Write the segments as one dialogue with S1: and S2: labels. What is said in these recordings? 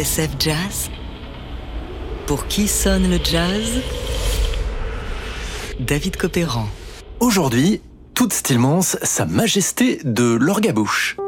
S1: TSF Jazz Pour qui sonne le jazz? David Copéran.
S2: Aujourd'hui, toute Stillmans, Sa Majesté de l'Orgabouche.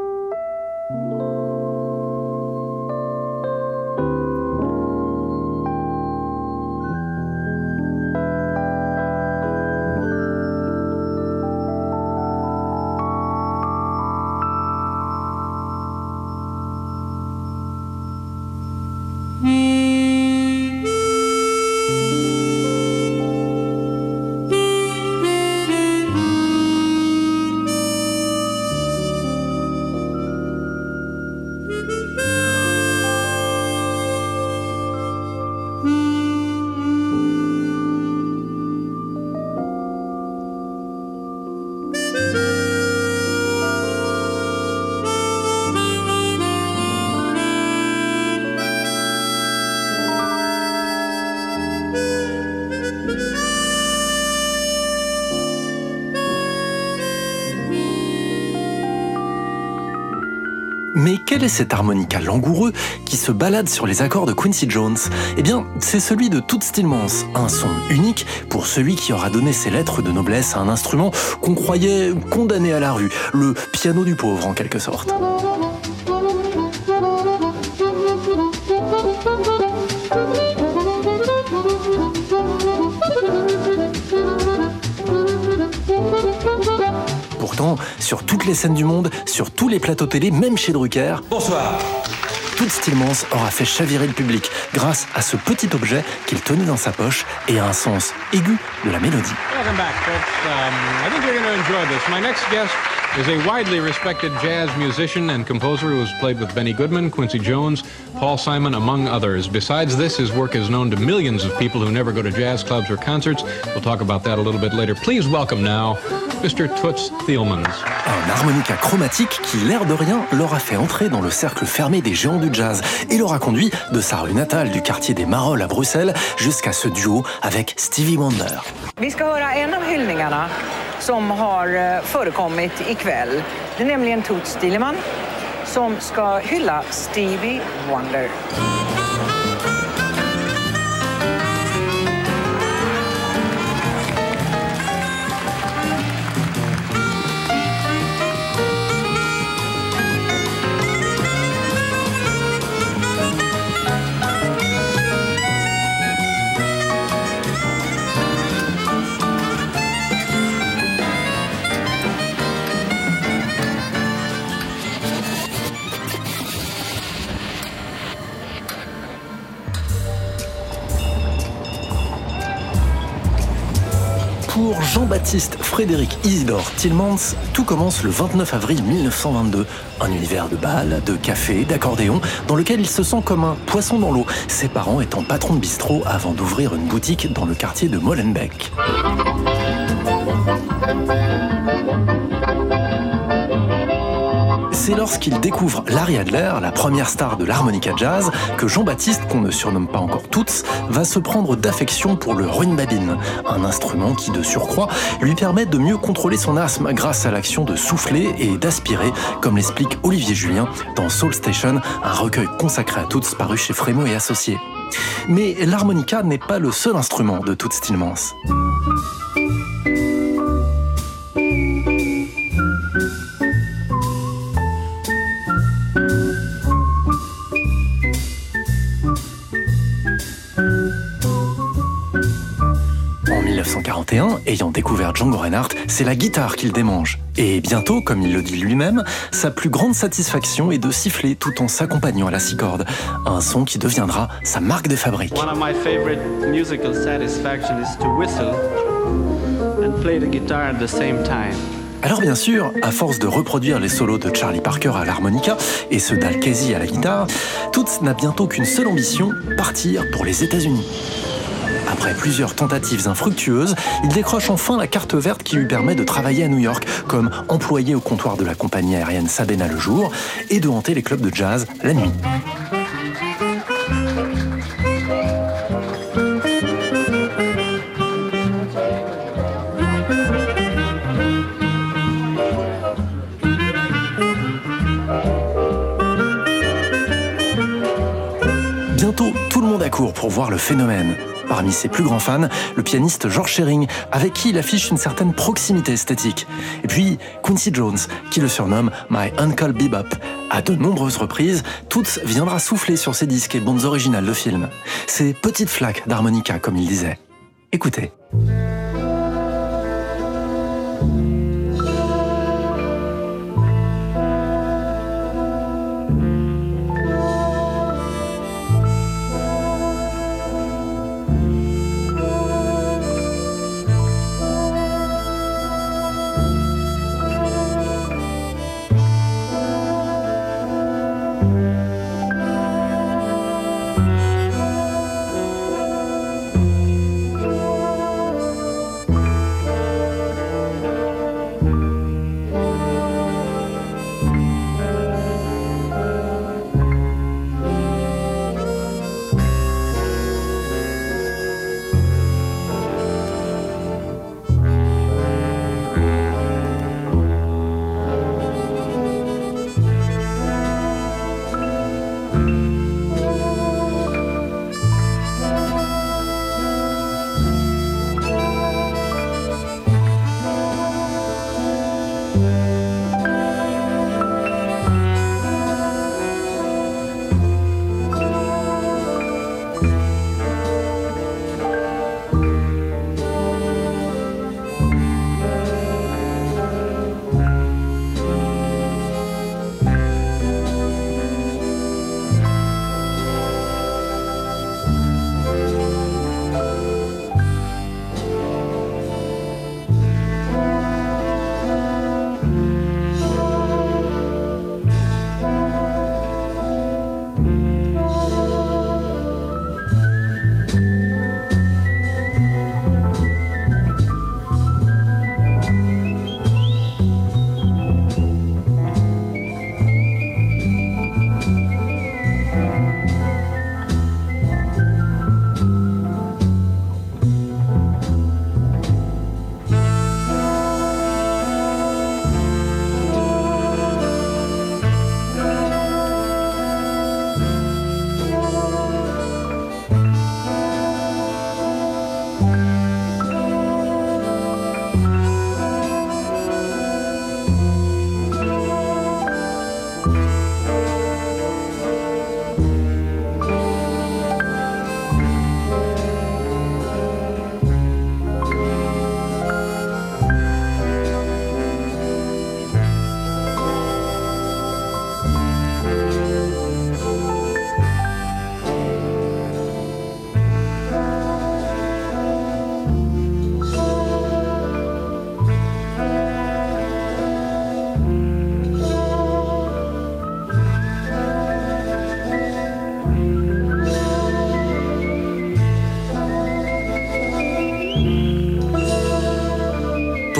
S2: Mais quel est cet harmonica langoureux qui se balade sur les accords de Quincy Jones? Eh bien, c'est celui de Toots Stillmans, un son unique pour celui qui aura donné ses lettres de noblesse à un instrument qu'on croyait condamné à la rue, le piano du pauvre en quelque sorte. Sur toutes les scènes du monde, sur tous les plateaux télé, même chez Drucker.
S3: Bonsoir.
S2: Toute Stillmans aura fait chavirer le public grâce à ce petit objet qu'il tenait dans sa poche et à un sens aigu de la mélodie.
S4: Is a widely respected jazz musician and composer who has played with Benny Goodman, Quincy Jones, Paul Simon, among others. Besides this, his work is known to millions of people who never go to jazz clubs or concerts. We'll talk about that a little bit later. Please welcome now Mr. Toots Thielmans.
S2: Un harmonica chromatique qui, l'air de rien, leur a fait entrer dans le cercle fermé des géants du jazz et leur a conduit de sa rue natale du quartier des Marolles à Bruxelles jusqu'à ce duo avec Stevie Wonder.
S5: Vi ska höra en av hyllningarna som har eh, förekommit ikväll. Det är nämligen Toots Thielemans som ska hylla Stevie Wonder.
S2: Frédéric Isidore Tillmans, tout commence le 29 avril 1922. Un univers de bal, de café, d'accordéon, dans lequel il se sent comme un poisson dans l'eau, ses parents étant patrons de bistrot avant d'ouvrir une boutique dans le quartier de Molenbeek. C'est lorsqu'il découvre Larry Adler, la première star de l'harmonica jazz, que Jean-Baptiste, qu'on ne surnomme pas encore Toots, va se prendre d'affection pour le ruine-babine, un instrument qui, de surcroît, lui permet de mieux contrôler son asthme grâce à l'action de souffler et d'aspirer, comme l'explique Olivier Julien dans Soul Station, un recueil consacré à Toots paru chez Frémo et Associés. Mais l'harmonica n'est pas le seul instrument de Toots Tillmans. 1941, ayant découvert Django Reinhardt, c'est la guitare qu'il démange. Et bientôt, comme il le dit lui-même, sa plus grande satisfaction est de siffler tout en s'accompagnant à la six cordes. Un son qui deviendra sa marque de fabrique.
S6: One of my favorite musical satisfaction is to whistle and play the guitar at the same time.
S2: Alors bien sûr, à force de reproduire les solos de Charlie Parker à l'harmonica et ceux d'Al Casey à la guitare, Toots n'a bientôt qu'une seule ambition, partir pour les États-Unis. Après plusieurs tentatives infructueuses, il décroche enfin la carte verte qui lui permet de travailler à New York comme employé au comptoir de la compagnie aérienne Sabena le jour et de hanter les clubs de jazz la nuit. concours pour voir le phénomène. Parmi ses plus grands fans, le pianiste George Shearing, avec qui il affiche une certaine proximité esthétique. Et puis Quincy Jones, qui le surnomme My Uncle Bebop. À de nombreuses reprises, Toots viendra souffler sur ses disques et bandes originales de films. Ces petites flaques d'harmonica, comme il disait. Écoutez.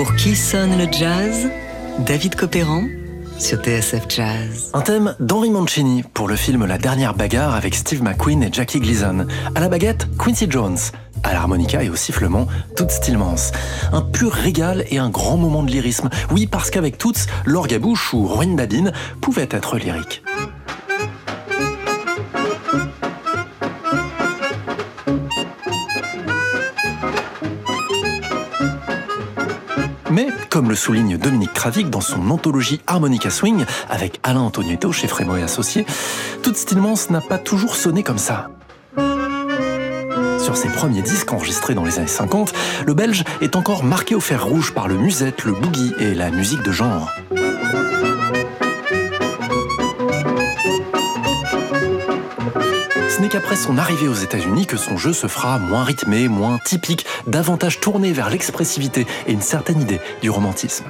S1: Pour qui sonne le jazz David Copéran sur TSF Jazz.
S2: Un thème d'Henri Mancini pour le film La dernière bagarre avec Steve McQueen et Jackie Gleason. À la baguette, Quincy Jones. À l'harmonica et au sifflement, Toots Stillmans. Un pur régal et un grand moment de lyrisme. Oui, parce qu'avec Toots, l'orgue à bouche ou Ruin Babine pouvait être lyrique. Mais, comme le souligne Dominique Travic dans son anthologie Harmonica Swing avec Alain Antonietto chez Frémo et Associés, Toots Stillmans n'a pas toujours sonné comme ça. Sur ses premiers disques enregistrés dans les années 50, le Belge est encore marqué au fer rouge par le musette, le boogie et la musique de genre. Ce n'est qu'après son arrivée aux États-Unis que son jeu se fera moins rythmé, moins typique, davantage tourné vers l'expressivité et une certaine idée du romantisme.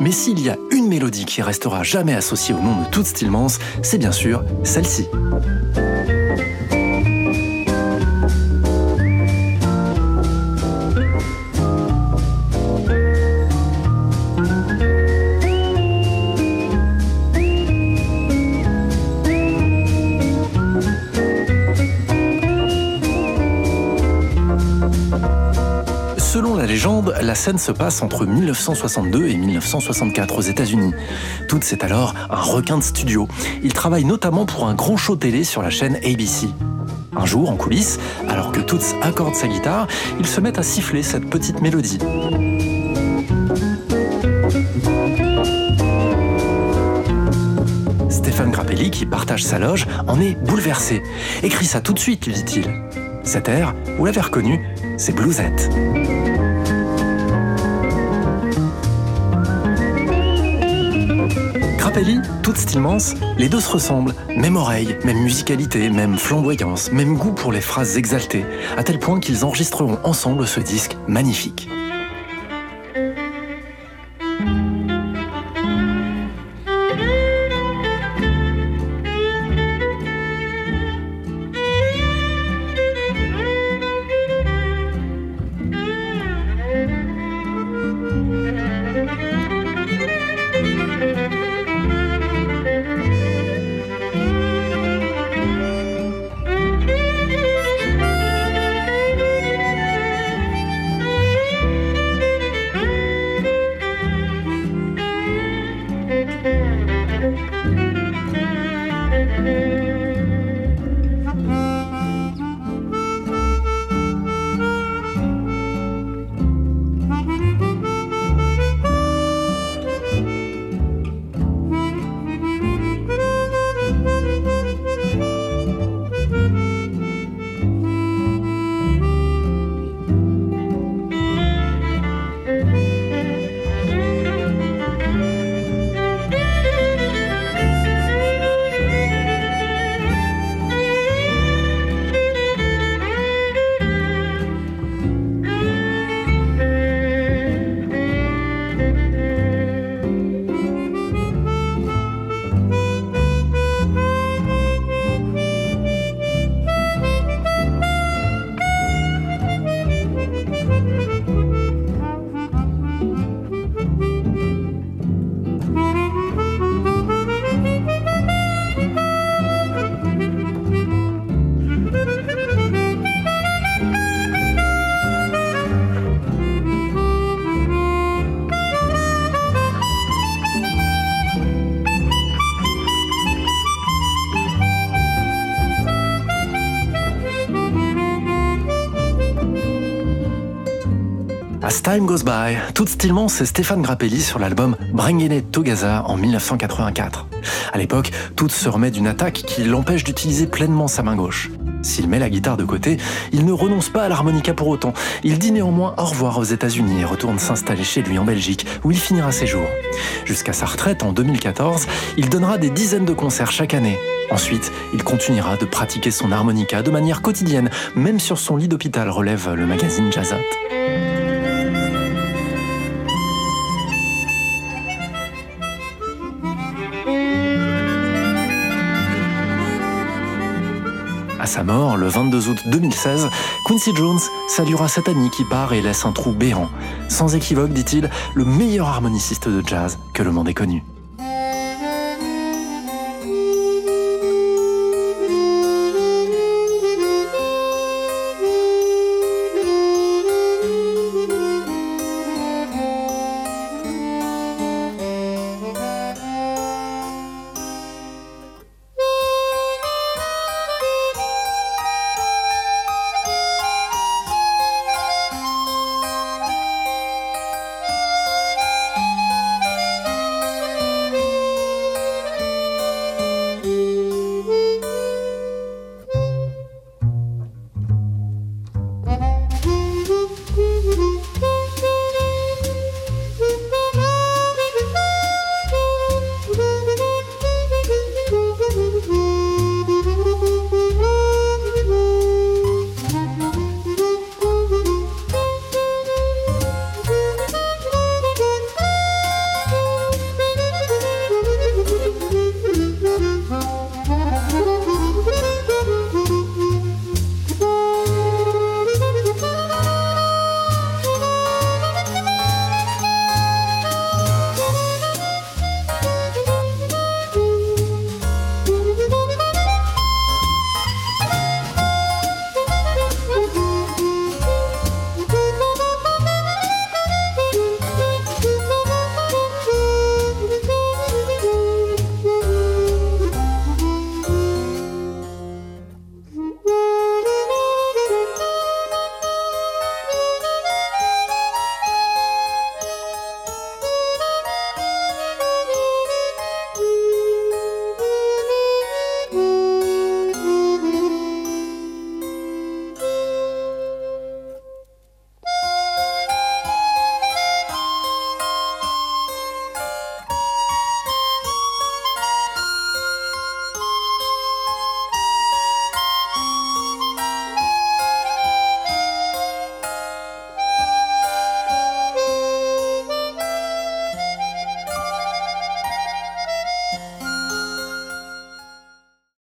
S2: Mais s'il y a mélodie qui restera jamais associée au nom de Toots Stillmans, c'est bien sûr celle-ci. La scène se passe entre 1962 et 1964 aux États-Unis. Toots est alors un requin de studio. Il travaille notamment pour un grand show télé sur la chaîne ABC. Un jour, en coulisses, alors que Toots accorde sa guitare, il se met à siffler cette petite mélodie. Stéphane Grappelli, qui partage sa loge, en est bouleversé. Écris ça tout de suite, lui dit-il. Cet air, vous l'avez reconnu, c'est Bluesette. Grappelli, toute les deux se ressemblent. Même oreille, même musicalité, même flamboyance, même goût pour les phrases exaltées, à tel point qu'ils enregistreront ensemble ce disque magnifique. Time Goes By, tout stylement, c'est Stéphane Grappelli sur l'album Bringing It en 1984. À l'époque, tout se remet d'une attaque qui l'empêche d'utiliser pleinement sa main gauche. S'il met la guitare de côté, il ne renonce pas à l'harmonica pour autant. Il dit néanmoins au revoir aux États-Unis et retourne s'installer chez lui en Belgique, où il finira ses jours. Jusqu'à sa retraite en 2014, il donnera des dizaines de concerts chaque année. Ensuite, il continuera de pratiquer son harmonica de manière quotidienne, même sur son lit d'hôpital, relève le magazine Jazzat. À sa mort, le 22 août 2016, Quincy Jones saluera cette amie qui part et laisse un trou béant. Sans équivoque, dit-il, le meilleur harmoniciste de jazz que le monde ait connu.